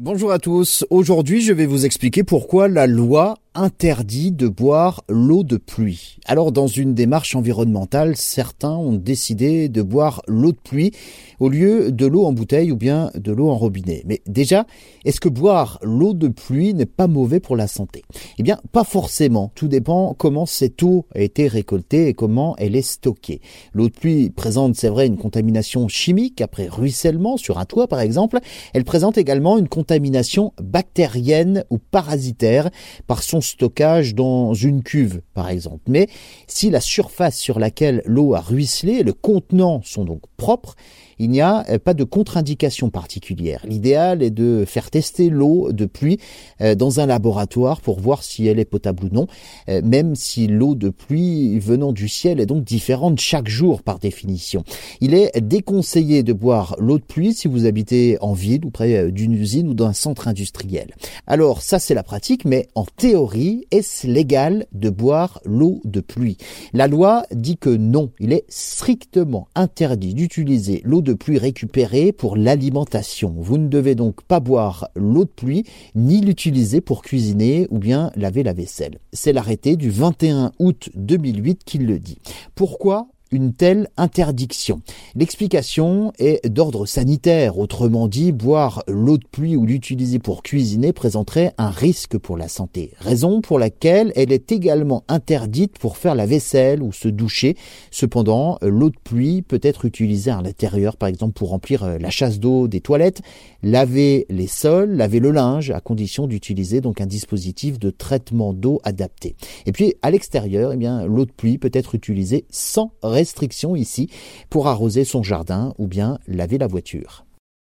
Bonjour à tous. Aujourd'hui, je vais vous expliquer pourquoi la loi interdit de boire l'eau de pluie. Alors dans une démarche environnementale, certains ont décidé de boire l'eau de pluie au lieu de l'eau en bouteille ou bien de l'eau en robinet. Mais déjà, est-ce que boire l'eau de pluie n'est pas mauvais pour la santé? Eh bien, pas forcément. Tout dépend comment cette eau a été récoltée et comment elle est stockée. L'eau de pluie présente, c'est vrai, une contamination chimique après ruissellement sur un toit par exemple. Elle présente également une contamination bactérienne ou parasitaire par son stockage dans une cuve, par exemple. Mais si la surface sur laquelle l'eau a ruisselé le contenant sont donc propres, il n'y a euh, pas de contre-indication particulière. L'idéal est de faire tester l'eau de pluie euh, dans un laboratoire pour voir si elle est potable ou non, euh, même si l'eau de pluie venant du ciel est donc différente chaque jour par définition. Il est déconseillé de boire l'eau de pluie si vous habitez en ville ou près d'une usine ou d'un centre industriel. Alors ça c'est la pratique, mais en théorie, est-ce légal de boire l'eau de pluie? La loi dit que non, il est strictement interdit d'utiliser l'eau de pluie récupérée pour l'alimentation. Vous ne devez donc pas boire l'eau de pluie ni l'utiliser pour cuisiner ou bien laver la vaisselle. C'est l'arrêté du 21 août 2008 qui le dit. Pourquoi une telle interdiction L'explication est d'ordre sanitaire, autrement dit, boire l'eau de pluie ou l'utiliser pour cuisiner présenterait un risque pour la santé, raison pour laquelle elle est également interdite pour faire la vaisselle ou se doucher. Cependant, l'eau de pluie peut être utilisée à l'intérieur, par exemple pour remplir euh, la chasse d'eau des toilettes, laver les sols, laver le linge, à condition d'utiliser donc un dispositif de traitement d'eau adapté. Et puis à l'extérieur, eh bien l'eau de pluie peut être utilisée sans ici pour arroser son jardin ou bien laver la voiture.